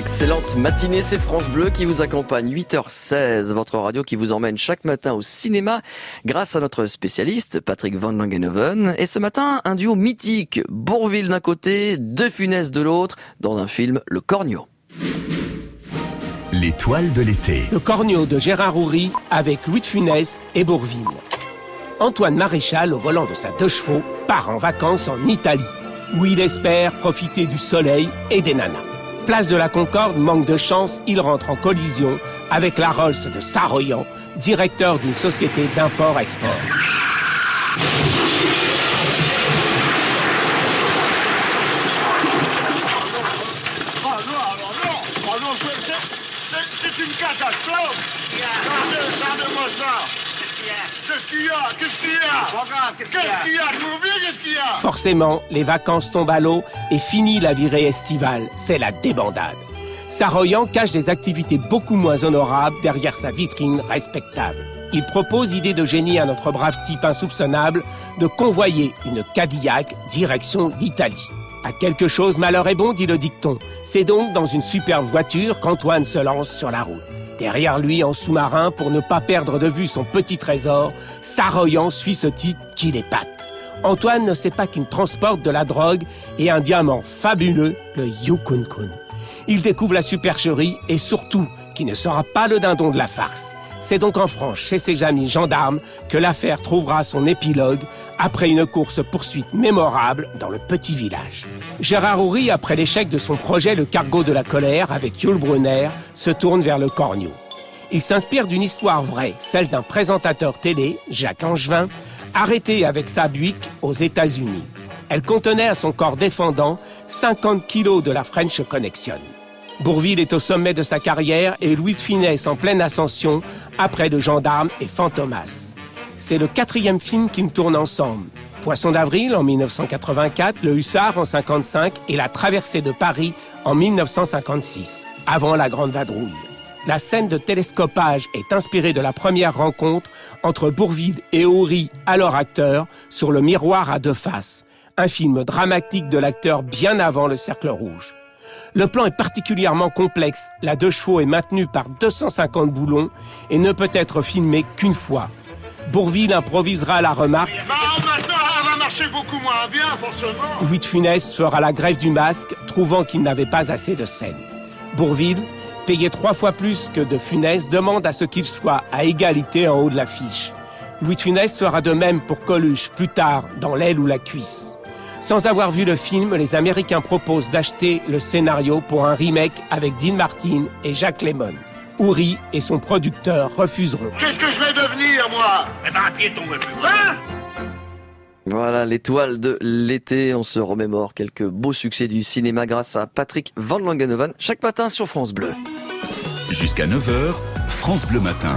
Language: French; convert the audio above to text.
Excellente matinée, c'est France Bleu qui vous accompagne 8h16, votre radio qui vous emmène chaque matin au cinéma grâce à notre spécialiste Patrick Van Langenhoven. Et ce matin, un duo mythique, Bourville d'un côté, De Funès de l'autre, dans un film Le Cornio. L'étoile de l'été. Le Cornio de Gérard Houry avec Louis de Funès et Bourville. Antoine Maréchal, au volant de sa deux chevaux, part en vacances en Italie, où il espère profiter du soleil et des nanas. Place de la Concorde, manque de chance, il rentre en collision avec la Rolls de Saroyan, directeur d'une société d'import-export. C'est- une catastrophe Qu'est-ce qu'il y a? Qu'est-ce qu'il y a? Qu'est-ce qu'il y a? Qu'est-ce qu'il y a? Je vous dis, qu'est-ce qu'il y a? Forcément, les vacances tombent à l'eau et finit la virée estivale. C'est la débandade. Saroyan cache des activités beaucoup moins honorables derrière sa vitrine respectable. Il propose idée de génie à notre brave type insoupçonnable de convoyer une Cadillac direction l'Italie. À quelque chose malheur est bon, dit le dicton. C'est donc dans une superbe voiture qu'Antoine se lance sur la route. Derrière lui, en sous-marin, pour ne pas perdre de vue son petit trésor, Saroyan suit ce type qui l'épate. Antoine ne sait pas qu'il transporte de la drogue et un diamant fabuleux, le Yukon-kun. Il découvre la supercherie et surtout qu'il ne sera pas le dindon de la farce. C'est donc en France, chez ses amis gendarmes, que l'affaire trouvera son épilogue après une course-poursuite mémorable dans le petit village. Gérard Houry, après l'échec de son projet Le Cargo de la colère avec Yul Brunner, se tourne vers le Cornio. Il s'inspire d'une histoire vraie, celle d'un présentateur télé, Jacques Angevin, arrêté avec sa Buick aux États-Unis. Elle contenait à son corps défendant 50 kilos de la French Connection. Bourville est au sommet de sa carrière et Louis de Finesse en pleine ascension après de Gendarme et Fantomas. C'est le quatrième film qu'ils tournent ensemble. Poisson d'avril en 1984, Le Hussard en 55 et La Traversée de Paris en 1956, avant la Grande Vadrouille. La scène de télescopage est inspirée de la première rencontre entre Bourville et Houry, alors acteur, sur le miroir à deux faces, un film dramatique de l'acteur bien avant le Cercle Rouge. Le plan est particulièrement complexe, la deux chevaux est maintenue par 250 boulons et ne peut être filmée qu'une fois. Bourville improvisera la remarque beaucoup moins bien, forcément Louis de Funès fera la grève du masque, trouvant qu'il n'avait pas assez de scène. Bourville, payé trois fois plus que de Funès, demande à ce qu'il soit à égalité en haut de l'affiche. Louis de Funès fera de même pour Coluche plus tard dans l'aile ou la cuisse. Sans avoir vu le film, les Américains proposent d'acheter le scénario pour un remake avec Dean Martin et Jacques Lemmon. Houry et son producteur refuseront. Qu'est-ce que je vais devenir, moi? Eh ben, un piéton, Hein? Voilà, l'étoile de l'été. On se remémore quelques beaux succès du cinéma grâce à Patrick Van Langenhoven chaque matin sur France Bleu. Jusqu'à 9h, France Bleu Matin.